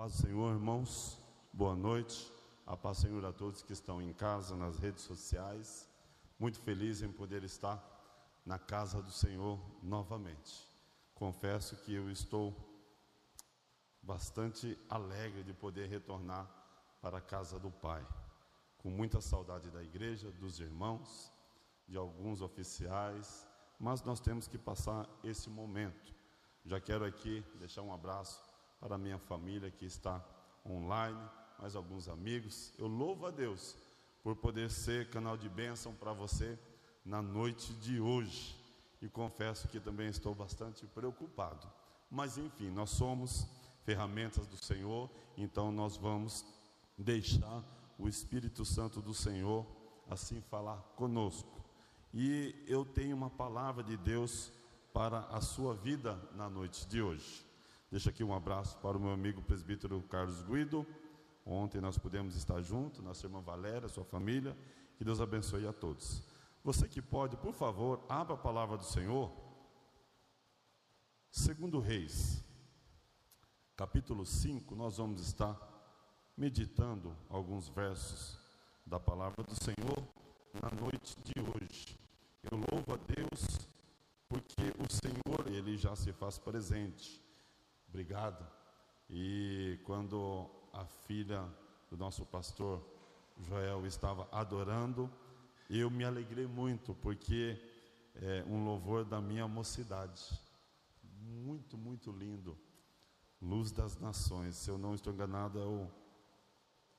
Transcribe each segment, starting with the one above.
paz do Senhor, irmãos. Boa noite. A paz do Senhor a todos que estão em casa, nas redes sociais. Muito feliz em poder estar na casa do Senhor novamente. Confesso que eu estou bastante alegre de poder retornar para a casa do Pai. Com muita saudade da igreja, dos irmãos, de alguns oficiais, mas nós temos que passar esse momento. Já quero aqui deixar um abraço para a minha família que está online, mais alguns amigos. Eu louvo a Deus por poder ser canal de bênção para você na noite de hoje. E confesso que também estou bastante preocupado. Mas enfim, nós somos ferramentas do Senhor, então nós vamos deixar o Espírito Santo do Senhor assim falar conosco. E eu tenho uma palavra de Deus para a sua vida na noite de hoje. Deixo aqui um abraço para o meu amigo presbítero Carlos Guido. Ontem nós pudemos estar juntos, nossa irmã Valéria, sua família. Que Deus abençoe a todos. Você que pode, por favor, abra a palavra do Senhor. Segundo Reis, capítulo 5, nós vamos estar meditando alguns versos da palavra do Senhor na noite de hoje. Eu louvo a Deus porque o Senhor, ele já se faz presente. Obrigado. E quando a filha do nosso pastor Joel estava adorando, eu me alegrei muito, porque é um louvor da minha mocidade. Muito, muito lindo. Luz das Nações. Se eu não estou enganado, é o,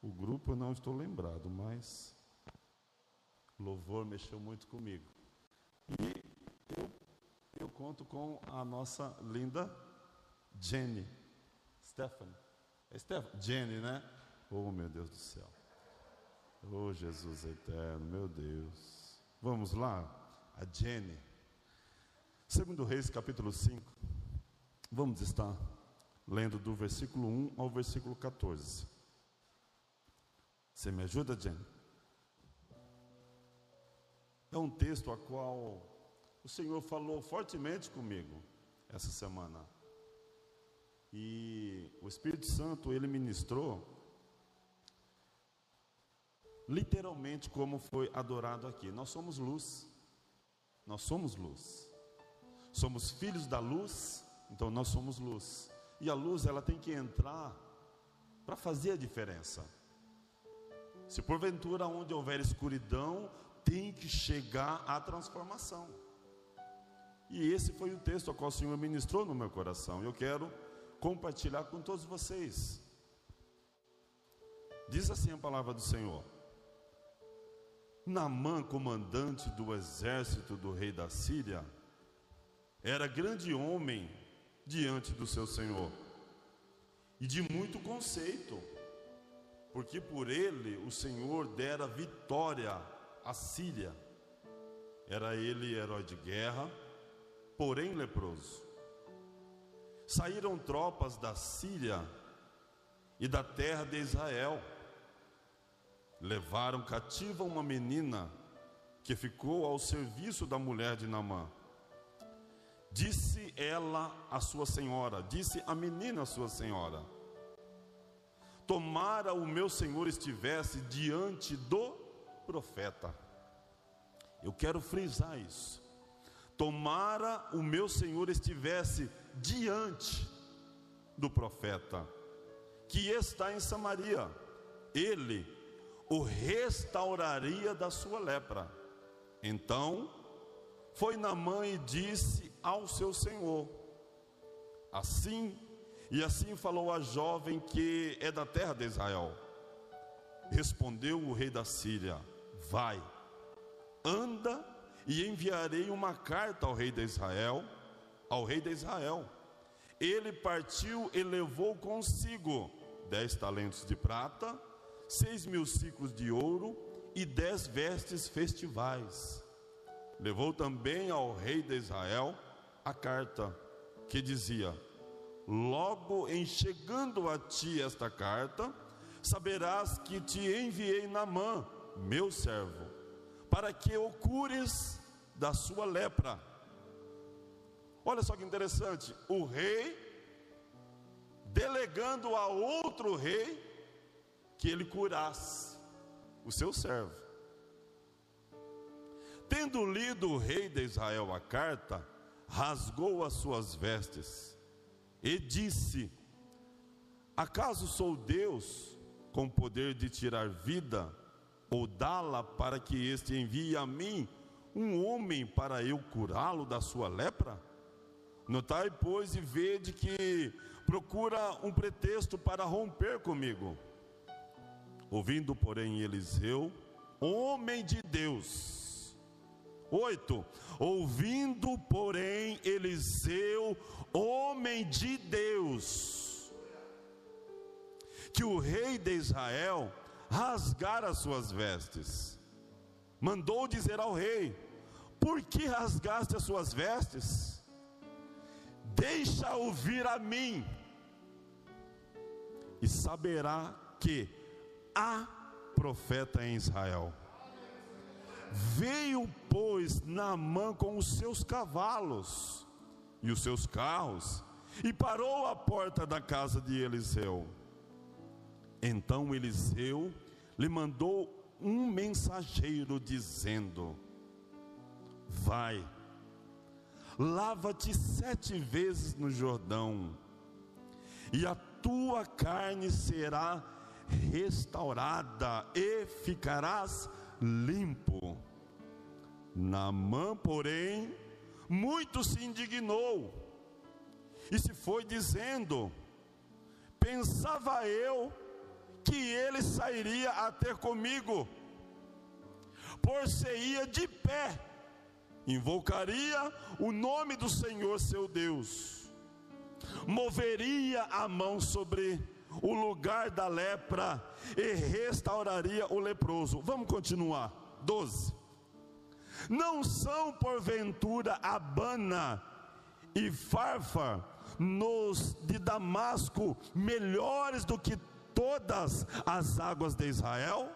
o grupo, eu não estou lembrado, mas louvor mexeu muito comigo. E eu, eu conto com a nossa linda Jenny. Stephanie. É Stephanie? Jenny, né? Oh, meu Deus do céu. Oh, Jesus eterno, meu Deus. Vamos lá. A Jenny. Segundo Reis, capítulo 5. Vamos estar lendo do versículo 1 ao versículo 14. Você me ajuda, Jenny? É um texto a qual o Senhor falou fortemente comigo essa semana. E o Espírito Santo, ele ministrou literalmente como foi adorado aqui. Nós somos luz. Nós somos luz. Somos filhos da luz, então nós somos luz. E a luz ela tem que entrar para fazer a diferença. Se porventura onde houver escuridão, tem que chegar a transformação. E esse foi o texto ao qual o Senhor ministrou no meu coração. Eu quero compartilhar com todos vocês. Diz assim a palavra do Senhor: Namã, comandante do exército do rei da Síria, era grande homem diante do seu senhor e de muito conceito, porque por ele o Senhor dera vitória à Síria. Era ele herói de guerra, porém leproso saíram tropas da Síria e da terra de Israel. Levaram cativa uma menina que ficou ao serviço da mulher de Namã. Disse ela à sua senhora, disse a menina à sua senhora: Tomara o meu senhor estivesse diante do profeta. Eu quero frisar isso. Tomara o meu Senhor estivesse diante do profeta que está em Samaria, ele o restauraria da sua lepra. Então foi Namã e disse ao seu senhor: Assim e assim falou a jovem que é da terra de Israel. Respondeu o rei da Síria: Vai, anda e enviarei uma carta ao rei de Israel, ao rei de Israel. Ele partiu e levou consigo dez talentos de prata, seis mil ciclos de ouro e dez vestes festivais. Levou também ao rei de Israel a carta que dizia: Logo em chegando a ti esta carta, saberás que te enviei Namã, meu servo para que o cures da sua lepra. Olha só que interessante, o rei delegando a outro rei que ele curasse o seu servo. Tendo lido o rei de Israel a carta, rasgou as suas vestes e disse: Acaso sou Deus com poder de tirar vida ou dá-la para que este envie a mim um homem para eu curá-lo da sua lepra? Notai, pois, e vede que procura um pretexto para romper comigo. Ouvindo, porém, Eliseu, homem de Deus. Oito. Ouvindo, porém, Eliseu, homem de Deus, que o rei de Israel rasgara as suas vestes, mandou dizer ao rei: Por que rasgaste as suas vestes? Deixa ouvir a mim, e saberá que há profeta em Israel. Veio, pois, Naamã com os seus cavalos e os seus carros, e parou à porta da casa de Eliseu. Então Eliseu lhe mandou um mensageiro dizendo: Vai, lava-te sete vezes no Jordão, e a tua carne será restaurada e ficarás limpo. Naamã, porém, muito se indignou e se foi dizendo: Pensava eu que ele sairia a ter comigo, por se ia de pé, invocaria o nome do Senhor seu Deus, moveria a mão sobre o lugar da lepra e restauraria o leproso. Vamos continuar. 12. Não são porventura Abana e Farfa nos de Damasco melhores do que todas as águas de Israel?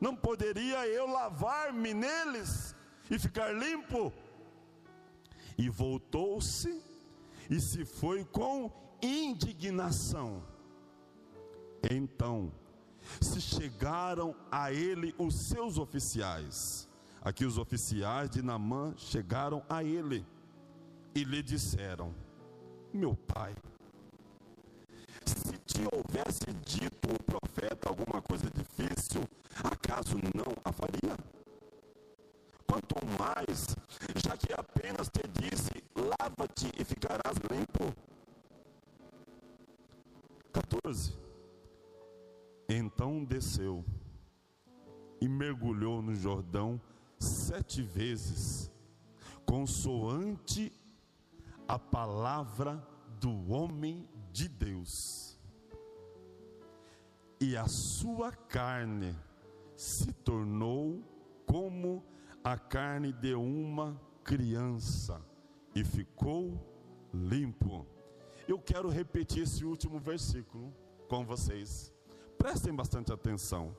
Não poderia eu lavar-me neles e ficar limpo? E voltou-se e se foi com indignação. Então, se chegaram a ele os seus oficiais. Aqui os oficiais de Namã chegaram a ele e lhe disseram: Meu pai, se te houvesse dito o profeta alguma coisa difícil, acaso não a faria? Quanto mais, já que apenas te disse: lava-te e ficarás limpo. 14. Então desceu e mergulhou no Jordão sete vezes, consoante a palavra do homem de Deus. E a sua carne se tornou como a carne de uma criança e ficou limpo. Eu quero repetir esse último versículo com vocês. Prestem bastante atenção.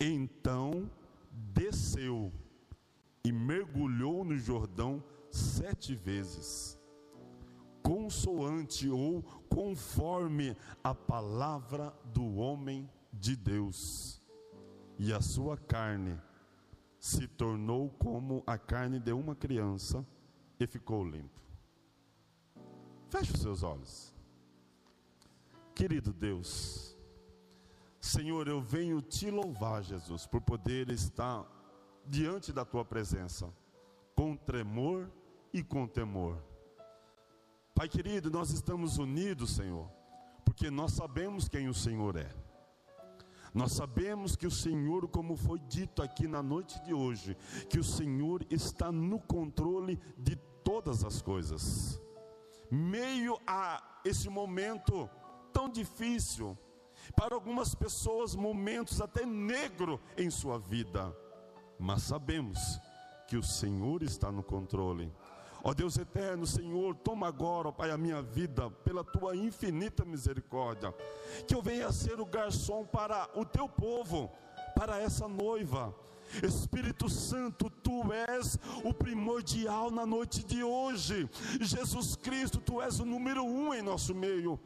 Então desceu e mergulhou no Jordão sete vezes, consoante ou conforme a palavra do homem de Deus, e a sua carne se tornou como a carne de uma criança e ficou limpo. Feche os seus olhos. Querido Deus, Senhor, eu venho te louvar, Jesus, por poder estar diante da tua presença, com tremor e com temor. Pai querido, nós estamos unidos, Senhor, porque nós sabemos quem o Senhor é. Nós sabemos que o Senhor, como foi dito aqui na noite de hoje, que o Senhor está no controle de todas as coisas meio a esse momento tão difícil, para algumas pessoas, momentos até negro em sua vida, mas sabemos que o Senhor está no controle. Ó Deus eterno, Senhor, toma agora, ó Pai, a minha vida, pela tua infinita misericórdia, que eu venha ser o garçom para o teu povo, para essa noiva. Espírito Santo, tu és o primordial na noite de hoje. Jesus Cristo, tu és o número um em nosso meio.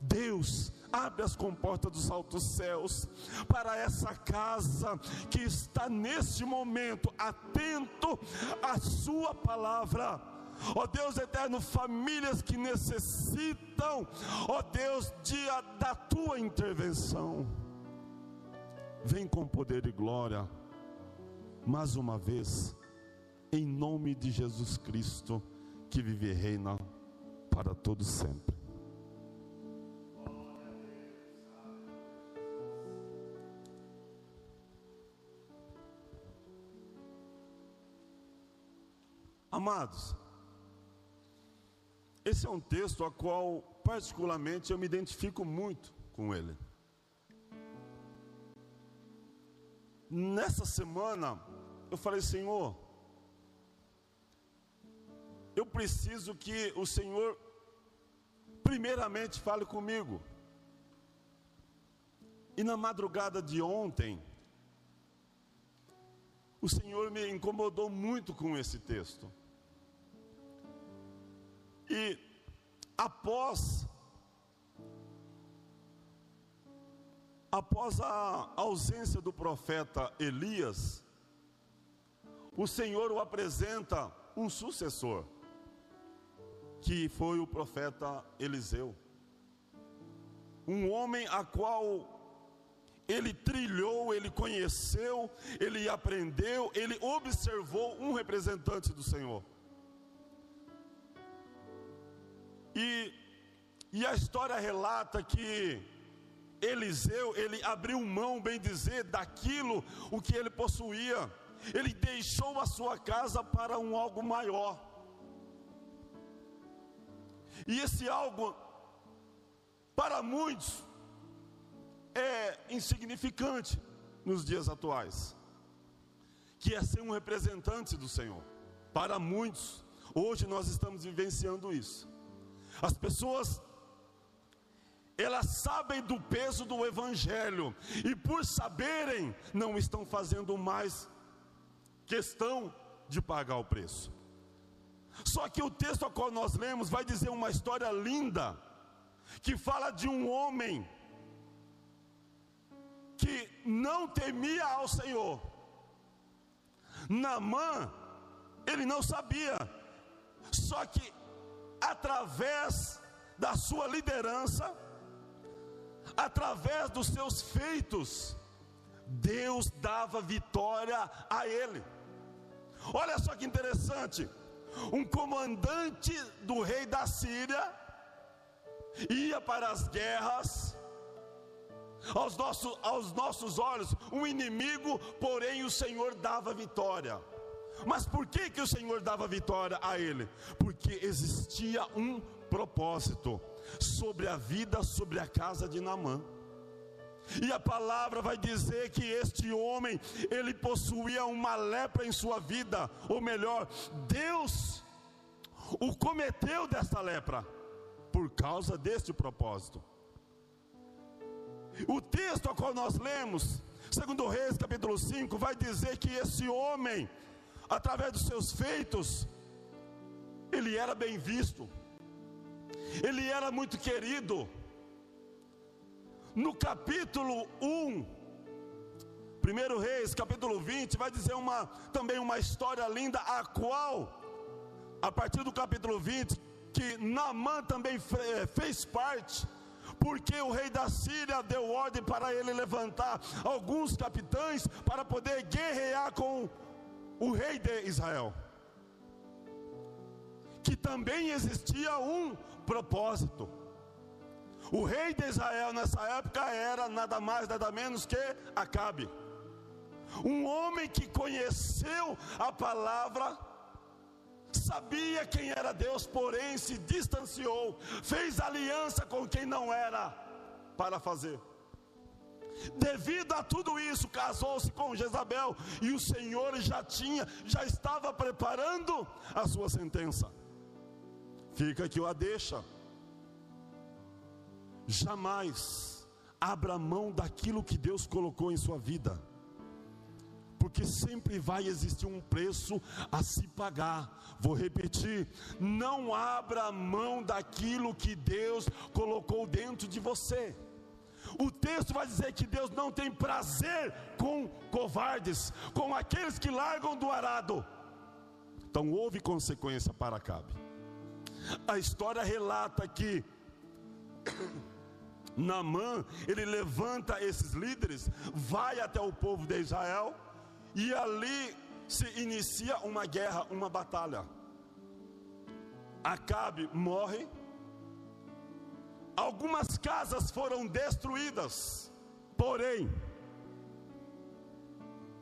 Deus, abre as comportas dos altos céus para essa casa que está neste momento atento à Sua palavra. Ó oh Deus eterno, famílias que necessitam, ó oh Deus, de, da tua intervenção. Vem com poder e glória, mais uma vez, em nome de Jesus Cristo, que vive e reina para todos sempre. Amados, esse é um texto a qual, particularmente, eu me identifico muito com ele. Nessa semana, eu falei, Senhor, eu preciso que o Senhor, primeiramente, fale comigo. E na madrugada de ontem, o Senhor me incomodou muito com esse texto. E após após a ausência do profeta Elias, o Senhor o apresenta um sucessor, que foi o profeta Eliseu. Um homem a qual ele trilhou, ele conheceu, ele aprendeu, ele observou um representante do Senhor. E, e a história relata que Eliseu, ele abriu mão, bem dizer, daquilo o que ele possuía. Ele deixou a sua casa para um algo maior. E esse algo, para muitos, é insignificante nos dias atuais, que é ser um representante do Senhor. Para muitos, hoje nós estamos vivenciando isso. As pessoas elas sabem do peso do evangelho e por saberem não estão fazendo mais questão de pagar o preço. Só que o texto a qual nós lemos vai dizer uma história linda que fala de um homem que não temia ao Senhor. Namã, ele não sabia, só que através da sua liderança, através dos seus feitos, Deus dava vitória a ele. Olha só que interessante: um comandante do rei da Síria ia para as guerras, aos nossos, aos nossos olhos, um inimigo, porém o Senhor dava vitória. Mas por que, que o Senhor dava vitória a ele? Porque existia um propósito sobre a vida, sobre a casa de Naamã. E a palavra vai dizer que este homem, ele possuía uma lepra em sua vida, ou melhor, Deus o cometeu desta lepra, por causa deste propósito. O texto a qual nós lemos, segundo Reis capítulo 5, vai dizer que esse homem, através dos seus feitos, ele era bem visto, ele era muito querido. No capítulo 1, 1 Reis, capítulo 20, vai dizer uma, também uma história linda, a qual, a partir do capítulo 20, que Naamã também fez parte, porque o rei da Síria deu ordem para ele levantar alguns capitães para poder guerrear com o rei de Israel. Que também existia um propósito. O rei de Israel nessa época era nada mais, nada menos que Acabe. Um homem que conheceu a palavra, sabia quem era Deus, porém se distanciou, fez aliança com quem não era para fazer. Devido a tudo isso, casou-se com Jezabel e o Senhor já tinha, já estava preparando a sua sentença. Fica aqui a deixa. Jamais abra mão daquilo que Deus colocou em sua vida porque sempre vai existir um preço a se pagar. Vou repetir: não abra mão daquilo que Deus colocou dentro de você. O texto vai dizer que Deus não tem prazer com covardes, com aqueles que largam do arado. Então houve consequência para Acabe. A história relata que Naamã, ele levanta esses líderes, vai até o povo de Israel e ali se inicia uma guerra, uma batalha. Acabe morre, Algumas casas foram destruídas, porém,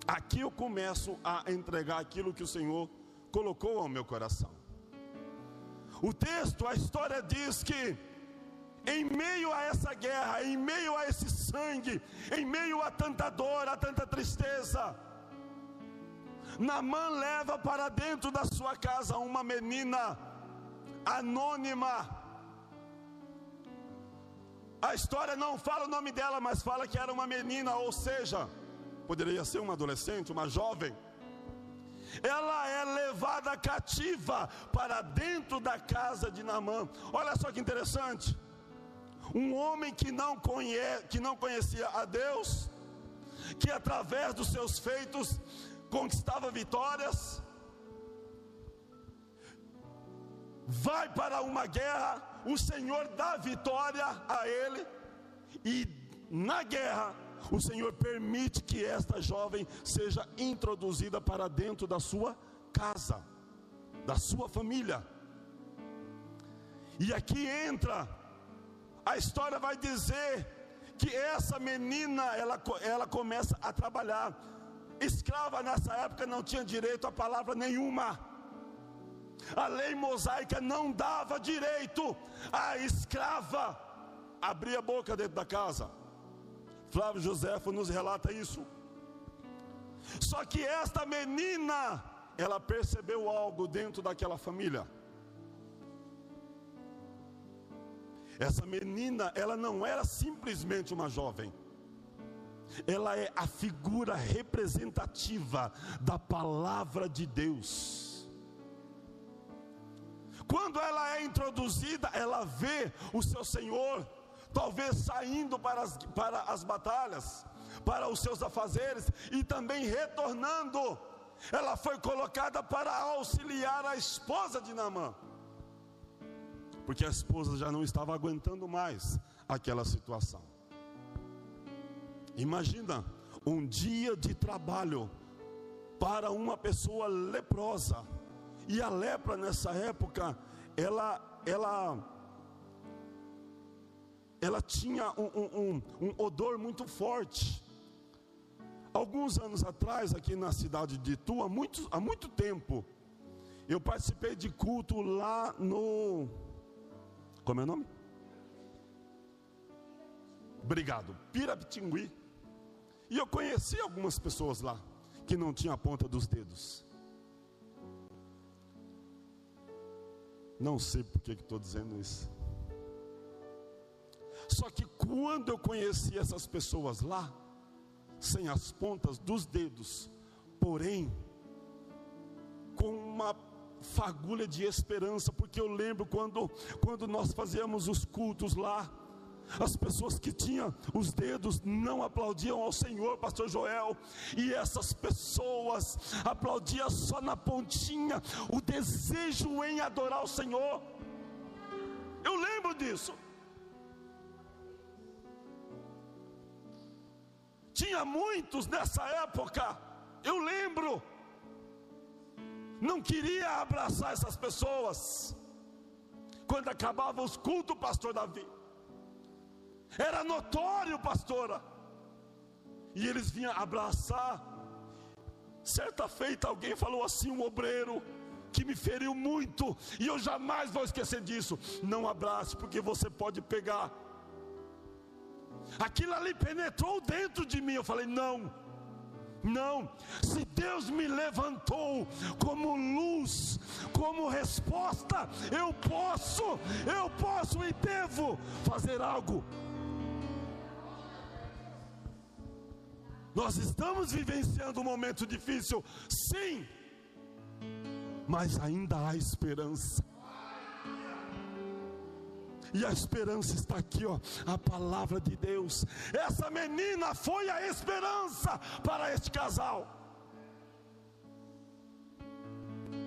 aqui eu começo a entregar aquilo que o Senhor colocou ao meu coração. O texto, a história diz que, em meio a essa guerra, em meio a esse sangue, em meio a tanta dor, a tanta tristeza, Namã leva para dentro da sua casa uma menina anônima, a história não fala o nome dela, mas fala que era uma menina, ou seja, poderia ser uma adolescente, uma jovem. Ela é levada cativa para dentro da casa de Naamã. Olha só que interessante. Um homem que não, que não conhecia a Deus, que através dos seus feitos conquistava vitórias, vai para uma guerra o Senhor dá vitória a ele, e na guerra, o Senhor permite que esta jovem seja introduzida para dentro da sua casa, da sua família. E aqui entra, a história vai dizer que essa menina, ela, ela começa a trabalhar. Escrava nessa época não tinha direito a palavra nenhuma a lei mosaica não dava direito à escrava abrir a boca dentro da casa. Flávio Joséfo nos relata isso. Só que esta menina, ela percebeu algo dentro daquela família. Essa menina, ela não era simplesmente uma jovem. Ela é a figura representativa da palavra de Deus. Quando ela é introduzida, ela vê o seu Senhor, talvez saindo para as, para as batalhas, para os seus afazeres e também retornando. Ela foi colocada para auxiliar a esposa de Naamã, porque a esposa já não estava aguentando mais aquela situação. Imagina um dia de trabalho para uma pessoa leprosa e a lepra nessa época, ela, ela, ela tinha um, um, um odor muito forte. Alguns anos atrás, aqui na cidade de Itu, há muito, há muito tempo, eu participei de culto lá no. Como é o nome? Obrigado, Pirapitingui. E eu conheci algumas pessoas lá que não tinham a ponta dos dedos. Não sei por que estou dizendo isso. Só que quando eu conheci essas pessoas lá, sem as pontas dos dedos, porém, com uma fagulha de esperança, porque eu lembro quando, quando nós fazíamos os cultos lá, as pessoas que tinham os dedos não aplaudiam ao Senhor, Pastor Joel, e essas pessoas aplaudiam só na pontinha, o desejo em adorar o Senhor. Eu lembro disso. Tinha muitos nessa época, eu lembro, não queria abraçar essas pessoas. Quando acabava os cultos, pastor Davi, era notório, pastora. E eles vinham abraçar. Certa feita alguém falou assim: um obreiro que me feriu muito, e eu jamais vou esquecer disso. Não abrace, porque você pode pegar. Aquilo ali penetrou dentro de mim. Eu falei: não, não. Se Deus me levantou como luz, como resposta, eu posso, eu posso e devo fazer algo Nós estamos vivenciando um momento difícil, sim, mas ainda há esperança. E a esperança está aqui, ó, a palavra de Deus. Essa menina foi a esperança para este casal.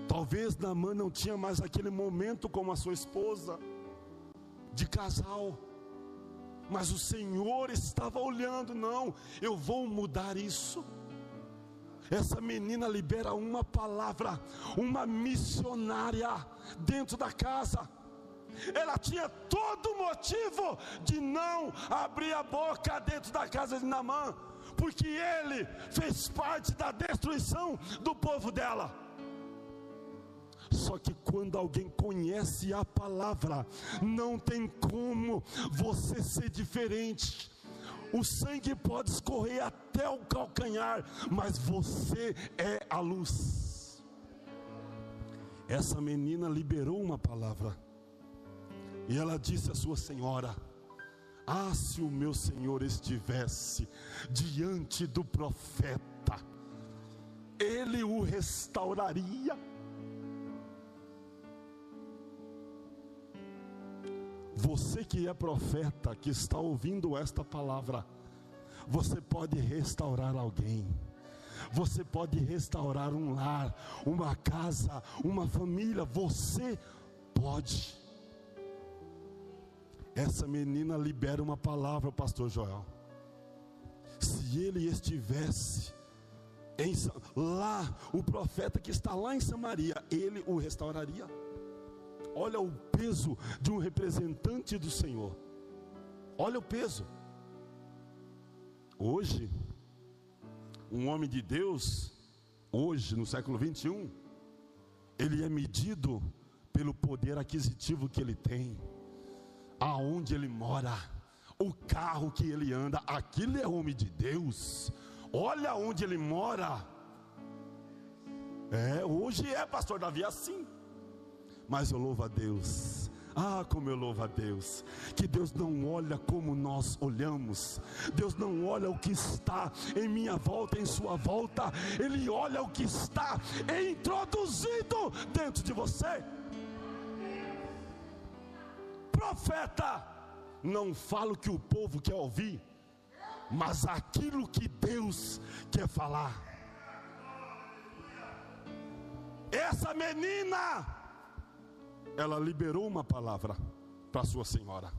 Talvez Naamã não tinha mais aquele momento com a sua esposa de casal. Mas o Senhor estava olhando, não, eu vou mudar isso. Essa menina libera uma palavra, uma missionária dentro da casa. Ela tinha todo motivo de não abrir a boca dentro da casa de Namã, porque ele fez parte da destruição do povo dela. Só que quando alguém conhece a palavra, não tem como você ser diferente. O sangue pode escorrer até o calcanhar, mas você é a luz. Essa menina liberou uma palavra, e ela disse à sua senhora: Ah, se o meu senhor estivesse diante do profeta, ele o restauraria Você que é profeta, que está ouvindo esta palavra, você pode restaurar alguém. Você pode restaurar um lar, uma casa, uma família. Você pode. Essa menina libera uma palavra, pastor Joel. Se ele estivesse em, lá, o profeta que está lá em Samaria, ele o restauraria. Olha o peso de um representante do Senhor. Olha o peso. Hoje, um homem de Deus, hoje no século 21, ele é medido pelo poder aquisitivo que ele tem, aonde ele mora, o carro que ele anda, aquilo é homem de Deus. Olha onde ele mora. É, hoje é pastor Davi assim. Mas eu louvo a Deus. Ah, como eu louvo a Deus, que Deus não olha como nós olhamos, Deus não olha o que está em minha volta, em sua volta, Ele olha o que está introduzido dentro de você. Profeta, não fala o que o povo quer ouvir, mas aquilo que Deus quer falar. Essa menina, ela liberou uma palavra para sua senhora.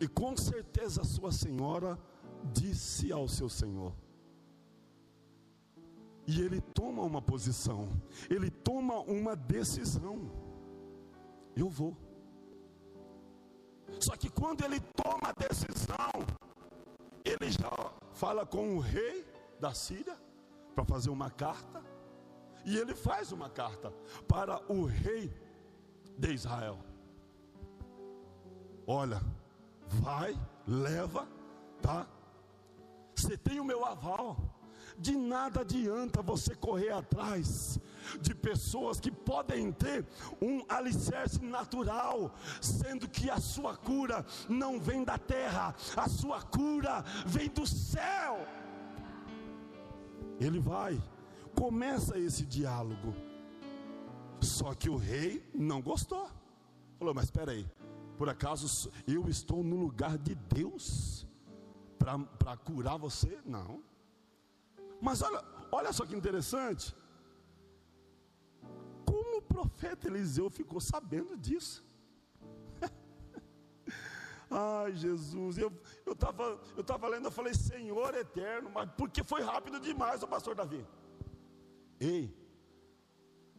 E com certeza a sua senhora disse ao seu senhor. E ele toma uma posição, ele toma uma decisão. Eu vou. Só que quando ele toma a decisão, ele já fala com o rei da Síria para fazer uma carta. E ele faz uma carta para o rei de Israel. Olha, vai, leva, tá? Você tem o meu aval. De nada adianta você correr atrás de pessoas que podem ter um alicerce natural, sendo que a sua cura não vem da terra, a sua cura vem do céu. Ele vai, começa esse diálogo. Só que o rei não gostou. Falou: Mas espera aí, por acaso eu estou no lugar de Deus para curar você? Não. Mas olha, olha só que interessante. Como o profeta Eliseu ficou sabendo disso? Ai, Jesus, eu estava eu eu tava lendo, eu falei, Senhor eterno, mas porque foi rápido demais o pastor Davi. Ei,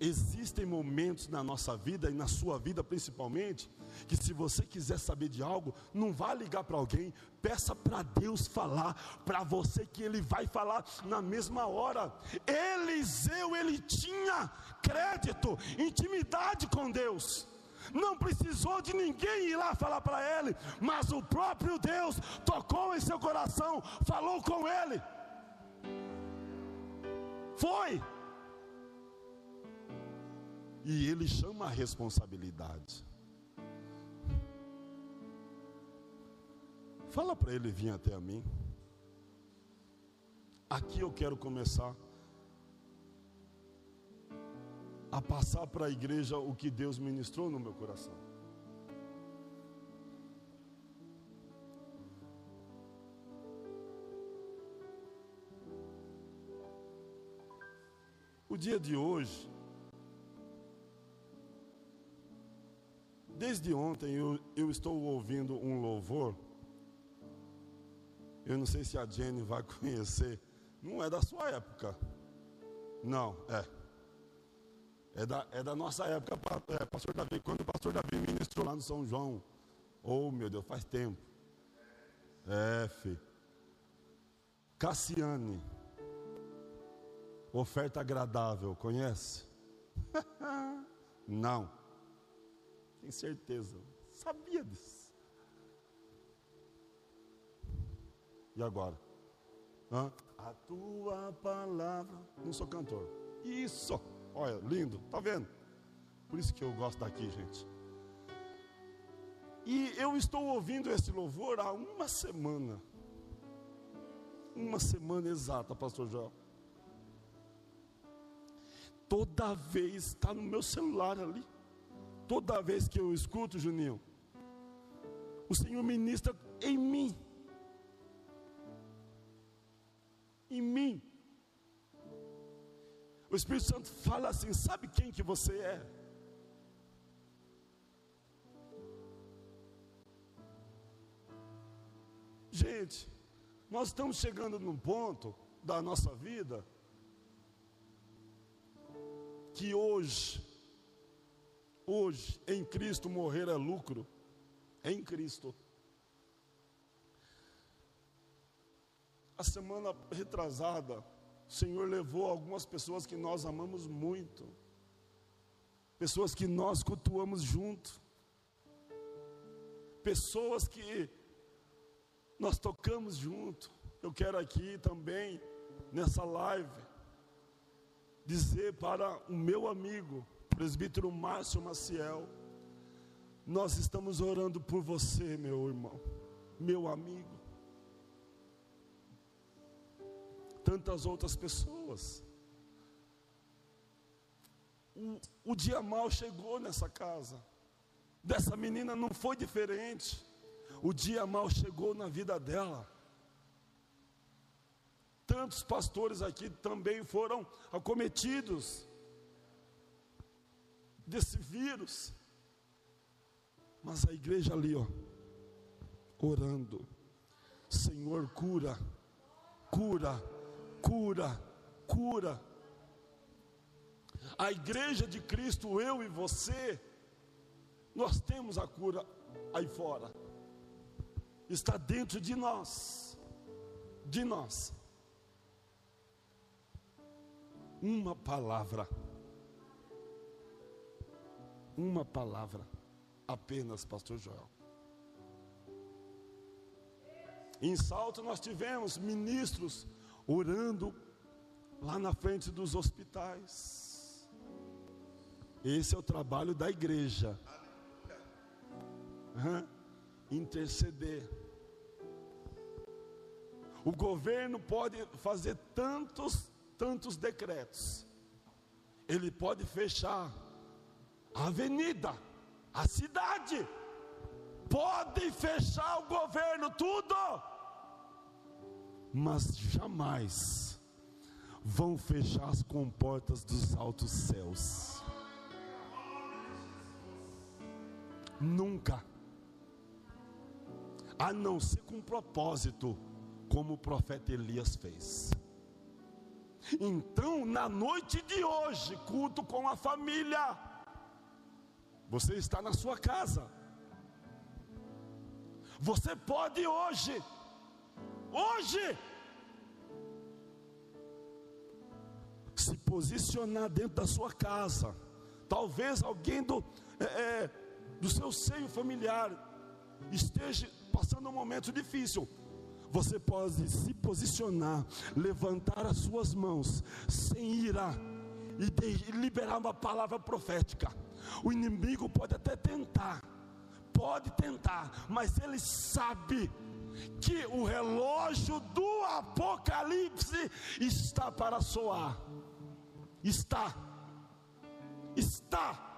Existem momentos na nossa vida e na sua vida principalmente, que se você quiser saber de algo, não vá ligar para alguém, peça para Deus falar para você que ele vai falar na mesma hora. Eliseu, ele tinha crédito, intimidade com Deus. Não precisou de ninguém ir lá falar para ele, mas o próprio Deus tocou em seu coração, falou com ele. Foi e ele chama a responsabilidade. Fala para ele vir até a mim. aqui eu quero começar a passar para a igreja o que Deus ministrou no meu coração. O dia de hoje, desde ontem eu, eu estou ouvindo um louvor. Eu não sei se a Jenny vai conhecer. Não é da sua época. Não, é. É da, é da nossa época, é, pastor Davi. Quando o pastor Davi ministrou lá no São João. Oh, meu Deus, faz tempo. É, filho. Cassiane. Oferta agradável, conhece? Não. Tem certeza. Sabia disso. E agora? Hã? A tua palavra. Não sou cantor. Isso. Olha, lindo, tá vendo? Por isso que eu gosto daqui, gente. E eu estou ouvindo esse louvor há uma semana. Uma semana exata, pastor João. Toda vez está no meu celular ali. Toda vez que eu escuto, Juninho, o Senhor ministra em mim. Em mim. O Espírito Santo fala assim: sabe quem que você é? Gente, nós estamos chegando num ponto da nossa vida que hoje, hoje, em Cristo morrer é lucro, em Cristo. A semana retrasada, o Senhor levou algumas pessoas que nós amamos muito, pessoas que nós cultuamos junto, pessoas que nós tocamos junto. Eu quero aqui também, nessa live, dizer para o meu amigo, presbítero Márcio Maciel, nós estamos orando por você, meu irmão, meu amigo. tantas outras pessoas. O, o dia mal chegou nessa casa. Dessa menina não foi diferente. O dia mal chegou na vida dela. Tantos pastores aqui também foram acometidos desse vírus. Mas a igreja ali, ó, orando. Senhor, cura, cura, cura, cura. A igreja de Cristo, eu e você, nós temos a cura aí fora. Está dentro de nós. De nós. Uma palavra. Uma palavra. Apenas, Pastor Joel. Em Salto nós tivemos ministros orando lá na frente dos hospitais. Esse é o trabalho da igreja. Uhum. Interceder. O governo pode fazer tantos, tantos decretos. Ele pode fechar a avenida, a cidade. Pode fechar o governo, tudo mas jamais vão fechar as comportas dos altos céus. Nunca. A não ser com propósito, como o profeta Elias fez. Então, na noite de hoje, culto com a família. Você está na sua casa. Você pode hoje hoje. Se posicionar dentro da sua casa. Talvez alguém do, é, é, do seu seio familiar esteja passando um momento difícil. Você pode se posicionar, levantar as suas mãos, sem ira, e, de, e liberar uma palavra profética. O inimigo pode até tentar, pode tentar, mas ele sabe que o relógio do Apocalipse está para soar. Está. Está.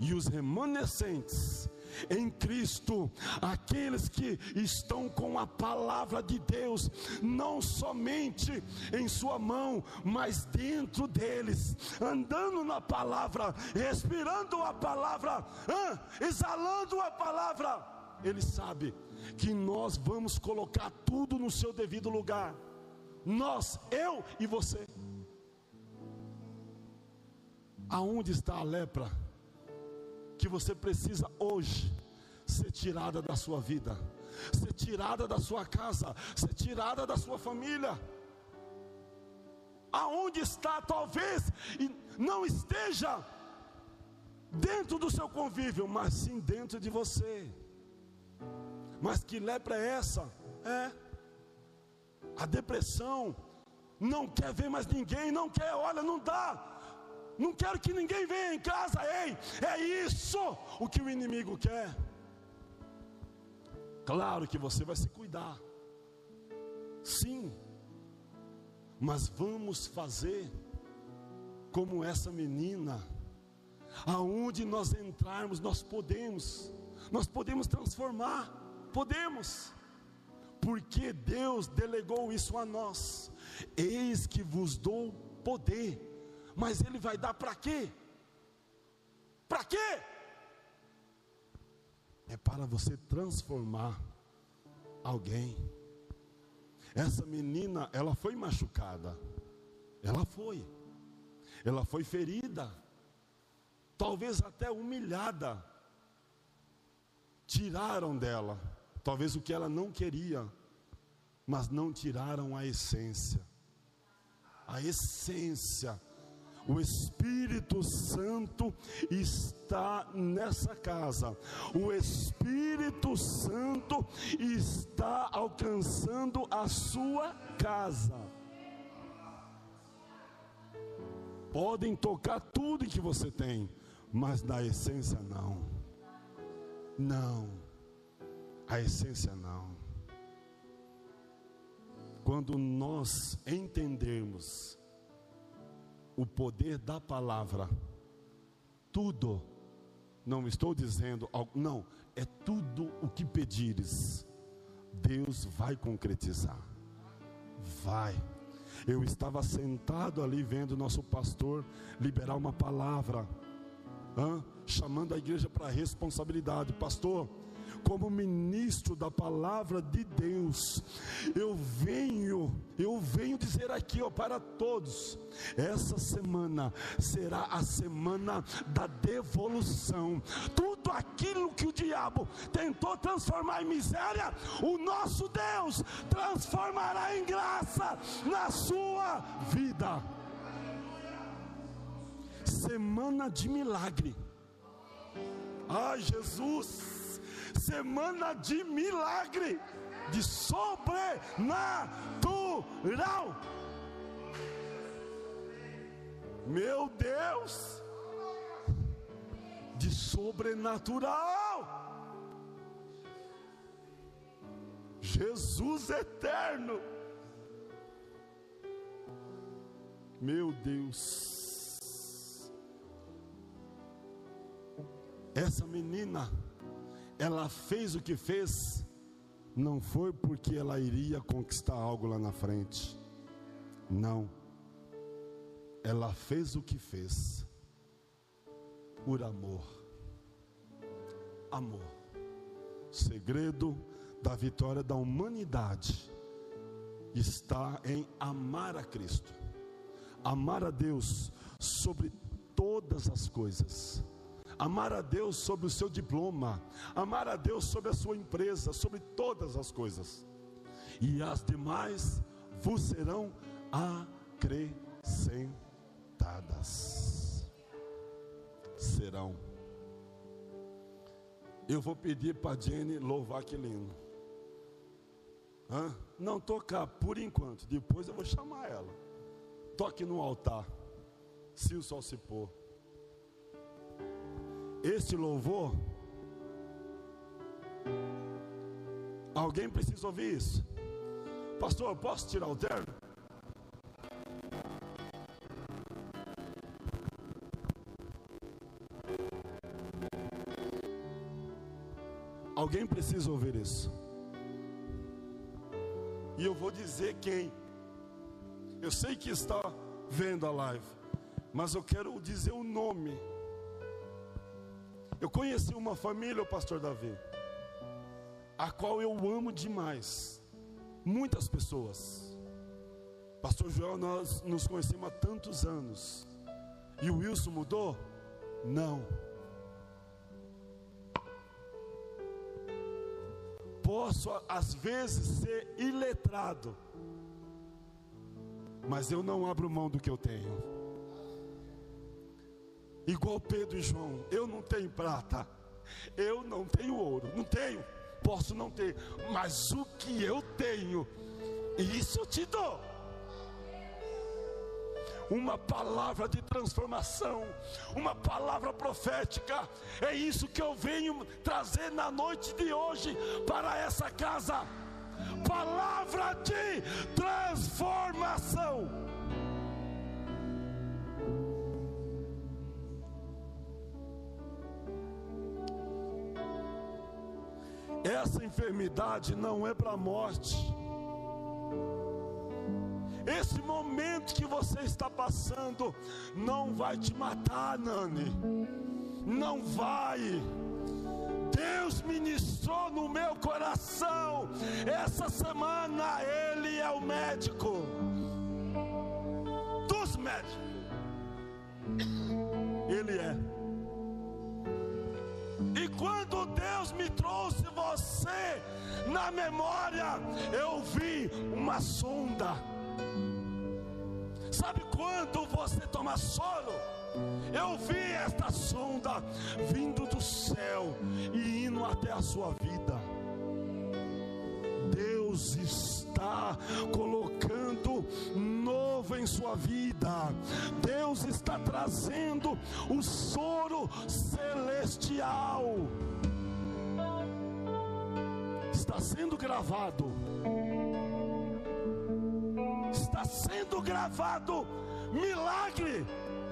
E os remanescentes em Cristo, aqueles que estão com a palavra de Deus, não somente em sua mão, mas dentro deles, andando na palavra, respirando a palavra, exalando a palavra, ele sabe que nós vamos colocar tudo no seu devido lugar. Nós, eu e você. Aonde está a lepra? Que você precisa hoje ser tirada da sua vida, ser tirada da sua casa, ser tirada da sua família. Aonde está, talvez não esteja dentro do seu convívio, mas sim dentro de você. Mas que lepra é essa? É a depressão, não quer ver mais ninguém, não quer, olha, não dá não quero que ninguém venha em casa, ei, é isso o que o inimigo quer. Claro que você vai se cuidar, sim, mas vamos fazer como essa menina, aonde nós entrarmos, nós podemos, nós podemos transformar, podemos, porque Deus delegou isso a nós. Eis que vos dou poder mas ele vai dar para quê? Para quê? É para você transformar alguém. Essa menina, ela foi machucada. Ela foi. Ela foi ferida. Talvez até humilhada. Tiraram dela, talvez o que ela não queria, mas não tiraram a essência. A essência o Espírito Santo está nessa casa. O Espírito Santo está alcançando a sua casa. Podem tocar tudo que você tem, mas na essência não. Não. A essência não. Quando nós entendermos o poder da palavra. Tudo, não estou dizendo, não, é tudo o que pedires, Deus vai concretizar. Vai. Eu estava sentado ali vendo nosso pastor liberar uma palavra, chamando a igreja para responsabilidade. Pastor, como ministro da palavra de Deus, eu venho, eu venho dizer aqui ó, para todos: essa semana será a semana da devolução. Tudo aquilo que o diabo tentou transformar em miséria, o nosso Deus transformará em graça na sua vida. Semana de milagre. Ai, Jesus semana de milagre, de sobrenatural. Meu Deus, de sobrenatural. Jesus eterno. Meu Deus. Essa menina ela fez o que fez, não foi porque ela iria conquistar algo lá na frente. Não. Ela fez o que fez por amor. Amor. Segredo da vitória da humanidade está em amar a Cristo. Amar a Deus sobre todas as coisas amar a Deus sobre o seu diploma, amar a Deus sobre a sua empresa, sobre todas as coisas, e as demais vos serão acrescentadas. Serão. Eu vou pedir para Jenny louvar que lindo. Hã? Não tocar por enquanto, depois eu vou chamar ela. Toque no altar, se o sol se pôr. Este louvor, Alguém precisa ouvir isso. Pastor, posso tirar o terno? Alguém precisa ouvir isso. E eu vou dizer quem. Eu sei que está vendo a live, mas eu quero dizer o nome. Eu conheci uma família, o pastor Davi, a qual eu amo demais. Muitas pessoas. Pastor Joel, nós nos conhecemos há tantos anos. E o Wilson mudou? Não. posso às vezes ser iletrado, mas eu não abro mão do que eu tenho. Igual Pedro e João, eu não tenho prata, eu não tenho ouro, não tenho, posso não ter, mas o que eu tenho, isso eu te dou uma palavra de transformação, uma palavra profética. É isso que eu venho trazer na noite de hoje para essa casa. Palavra de transformação. Essa enfermidade não é para a morte esse momento que você está passando não vai te matar, Nani. Não vai. Deus ministrou no meu coração. Essa semana Ele é o médico dos médicos. Ele é. E quando Deus me trouxe você na memória, eu vi uma sonda Sabe quando você toma sono? Eu vi esta sonda vindo do céu e indo até a sua vida. Deus está colocando novo em sua vida. Deus está trazendo o soro celestial. Está sendo gravado está sendo gravado. Milagre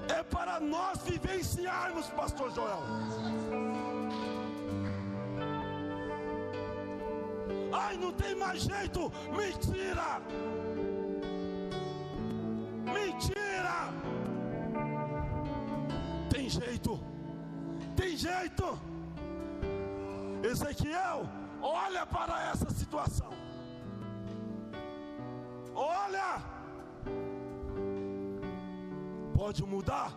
é para nós vivenciarmos, Pastor Joel. Ai, não tem mais jeito. Mentira. Mentira. Tem jeito. Tem jeito. Ezequiel, olha para essa situação. Olha, pode mudar.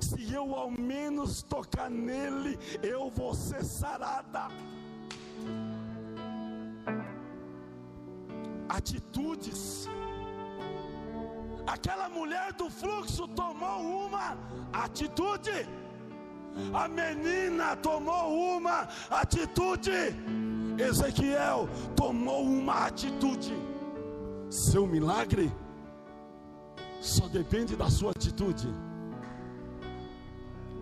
Se eu ao menos tocar nele, eu vou ser sarada. Atitudes. Aquela mulher do fluxo tomou uma atitude. A menina tomou uma atitude. Ezequiel tomou uma atitude. Seu milagre só depende da sua atitude.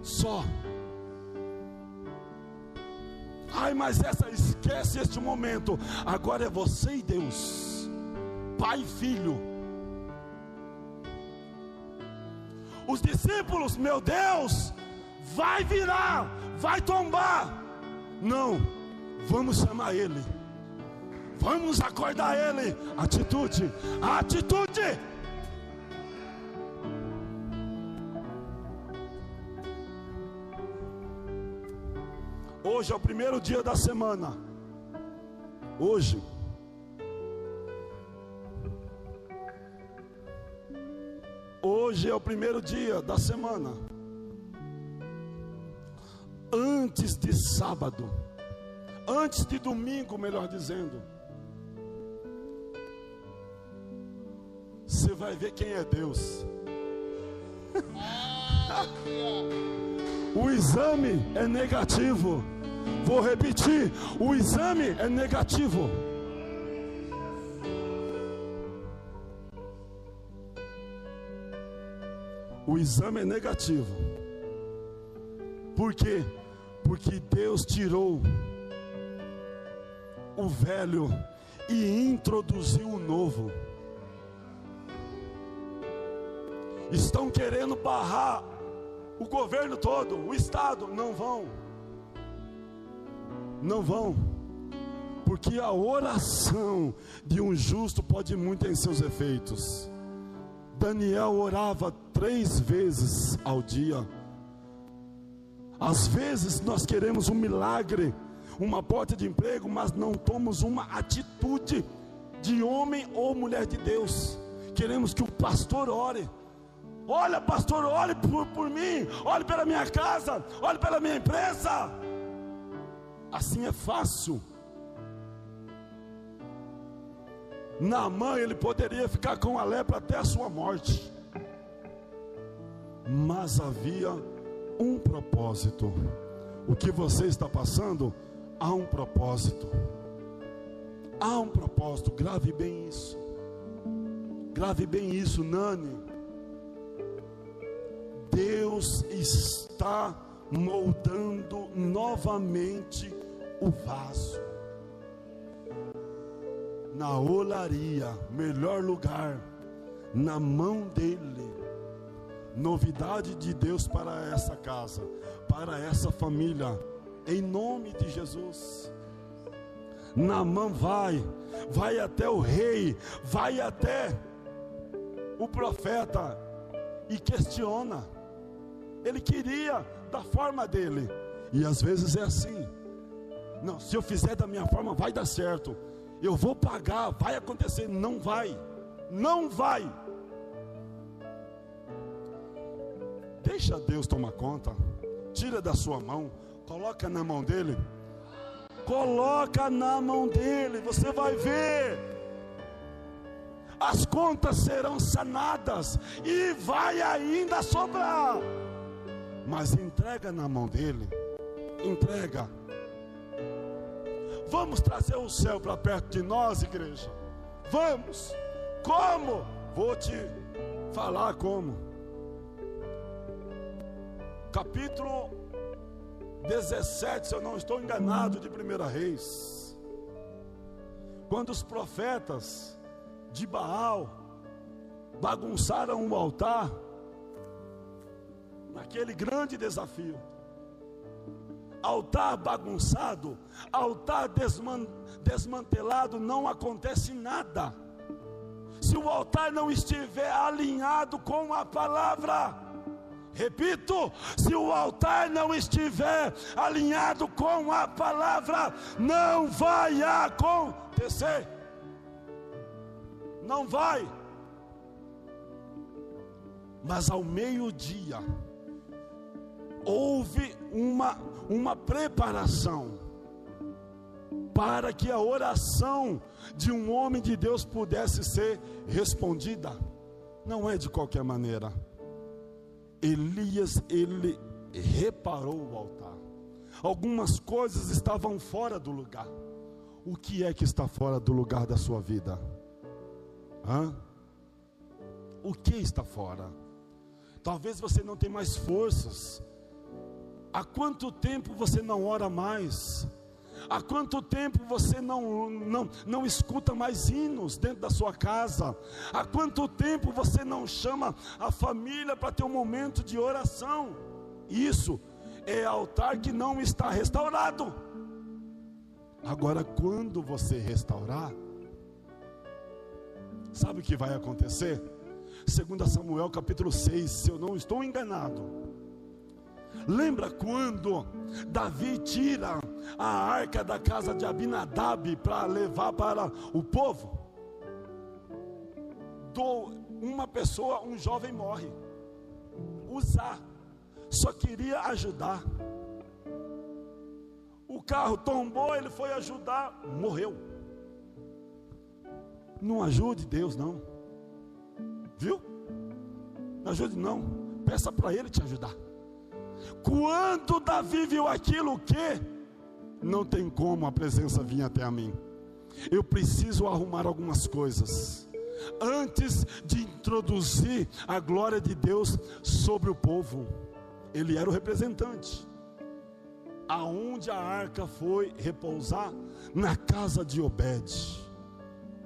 Só. Ai, mas essa esquece este momento. Agora é você e Deus. Pai e filho. Os discípulos, meu Deus, vai virar, vai tombar. Não, vamos chamar ele. Vamos acordar ele. Atitude, atitude. Hoje é o primeiro dia da semana. Hoje. Hoje é o primeiro dia da semana antes de sábado, antes de domingo, melhor dizendo. Você vai ver quem é Deus. o exame é negativo. Vou repetir: o exame é negativo. O exame é negativo. Por quê? Porque Deus tirou o velho e introduziu o novo. Estão querendo barrar o governo todo, o Estado, não vão. Não vão. Porque a oração de um justo pode muito em seus efeitos. Daniel orava três vezes ao dia. Às vezes nós queremos um milagre, uma porta de emprego, mas não tomamos uma atitude de homem ou mulher de Deus. Queremos que o pastor ore. Olha, pastor, olhe por, por mim, olhe pela minha casa, olhe pela minha empresa. Assim é fácil. Naamã ele poderia ficar com a lepra até a sua morte. Mas havia um propósito. O que você está passando, há um propósito. Há um propósito, grave bem isso. Grave bem isso, Nani. Deus está moldando novamente o vaso. Na olaria, melhor lugar, na mão dele. Novidade de Deus para essa casa, para essa família, em nome de Jesus. Namã vai, vai até o rei, vai até o profeta e questiona. Ele queria da forma dele. E às vezes é assim. Não, se eu fizer da minha forma, vai dar certo. Eu vou pagar, vai acontecer. Não vai. Não vai. Deixa Deus tomar conta. Tira da sua mão, coloca na mão dele. Coloca na mão dele, você vai ver. As contas serão sanadas e vai ainda sobrar mas entrega na mão dele. Entrega. Vamos trazer o céu para perto de nós, igreja. Vamos. Como? Vou te falar como. Capítulo 17, se eu não estou enganado, de 1 Reis. Quando os profetas de Baal bagunçaram o altar, naquele grande desafio. Altar bagunçado, altar desman desmantelado, não acontece nada. Se o altar não estiver alinhado com a palavra, repito, se o altar não estiver alinhado com a palavra, não vai acontecer. Não vai. Mas ao meio-dia, houve uma, uma preparação para que a oração de um homem de Deus pudesse ser respondida. Não é de qualquer maneira. Elias, ele reparou o altar. Algumas coisas estavam fora do lugar. O que é que está fora do lugar da sua vida? Hã? O que está fora? Talvez você não tenha mais forças Há quanto tempo você não ora mais? Há quanto tempo você não, não, não escuta mais hinos dentro da sua casa? Há quanto tempo você não chama a família para ter um momento de oração? Isso é altar que não está restaurado. Agora, quando você restaurar, sabe o que vai acontecer? Segundo Samuel capítulo 6, se eu não estou enganado, Lembra quando Davi tira a arca da casa de Abinadab para levar para o povo? Do uma pessoa, um jovem morre. Usar, só queria ajudar. O carro tombou, ele foi ajudar, morreu. Não ajude Deus, não. Viu? Não ajude, não. Peça para Ele te ajudar. Quando Davi viu aquilo, que? Não tem como a presença vir até a mim. Eu preciso arrumar algumas coisas. antes de introduzir a glória de Deus sobre o povo. Ele era o representante. Aonde a arca foi repousar? Na casa de Obed,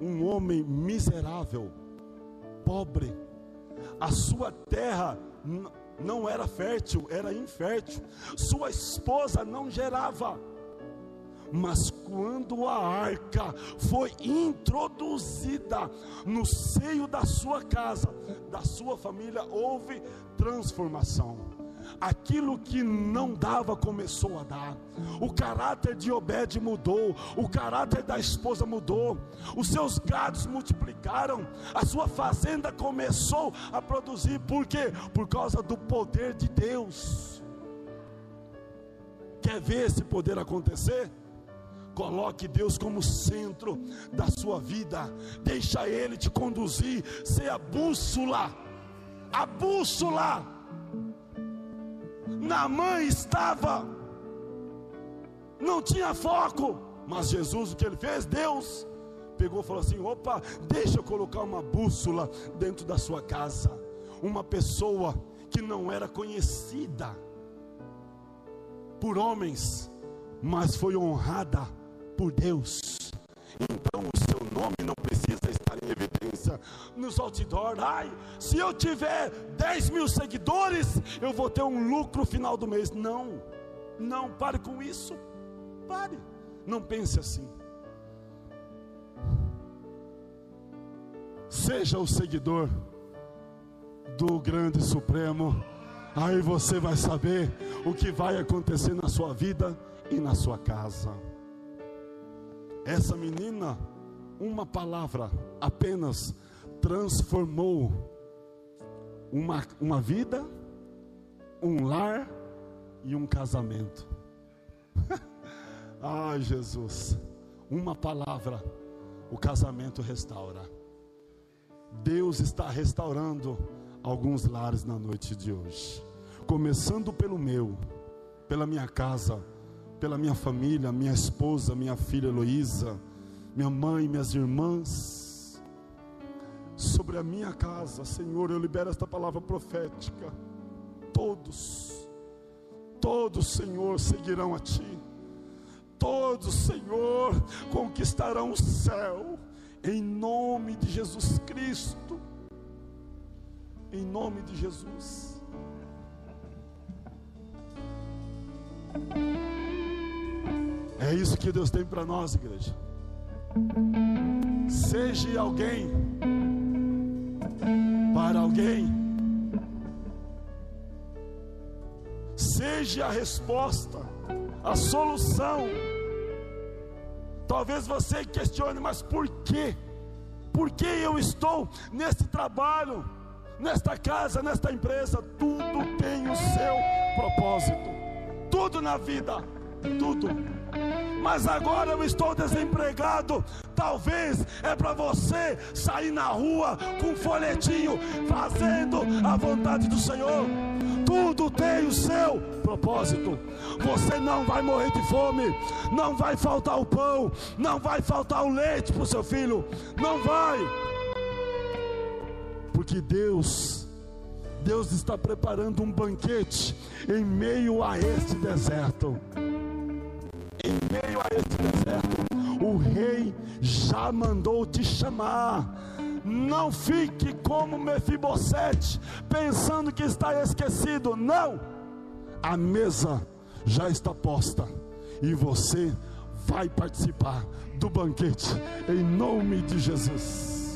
um homem miserável, pobre. A sua terra não era fértil, era infértil. Sua esposa não gerava mas quando a arca foi introduzida no seio da sua casa, da sua família, houve transformação. Aquilo que não dava começou a dar. O caráter de Obed mudou, o caráter da esposa mudou, os seus gados multiplicaram, a sua fazenda começou a produzir, por quê? Por causa do poder de Deus. Quer ver esse poder acontecer? Coloque Deus como centro da sua vida. Deixa Ele te conduzir. Ser a bússola. A bússola. Na mãe estava. Não tinha foco. Mas Jesus, o que ele fez? Deus pegou e falou assim: opa, deixa eu colocar uma bússola dentro da sua casa. Uma pessoa que não era conhecida por homens, mas foi honrada por Deus. Então o seu nome não evidência nos outdoors. Ai, se eu tiver 10 mil seguidores, eu vou ter um lucro final do mês. Não, não, pare com isso. Pare, não pense assim. Seja o seguidor do grande Supremo. Aí você vai saber o que vai acontecer na sua vida e na sua casa. Essa menina, uma palavra apenas transformou uma, uma vida, um lar e um casamento. Ai, Jesus, uma palavra, o casamento restaura. Deus está restaurando alguns lares na noite de hoje, começando pelo meu, pela minha casa pela minha família, minha esposa, minha filha Heloísa, minha mãe, minhas irmãs, sobre a minha casa, Senhor, eu libero esta palavra profética. Todos, todos, Senhor, seguirão a Ti. Todos, Senhor, conquistarão o céu, em nome de Jesus Cristo. Em nome de Jesus. É isso que Deus tem para nós, igreja. Seja alguém para alguém. Seja a resposta, a solução. Talvez você questione, mas por quê? Por que eu estou nesse trabalho, nesta casa, nesta empresa? Tudo tem o seu propósito. Tudo na vida, tudo mas agora eu estou desempregado. Talvez é para você sair na rua com um folhetinho, fazendo a vontade do Senhor. Tudo tem o seu propósito. Você não vai morrer de fome, não vai faltar o pão, não vai faltar o leite para o seu filho, não vai, porque Deus Deus está preparando um banquete em meio a este deserto em meio a esse deserto, o rei já mandou te chamar. Não fique como Mefibosete, pensando que está esquecido. Não, a mesa já está posta e você vai participar do banquete em nome de Jesus.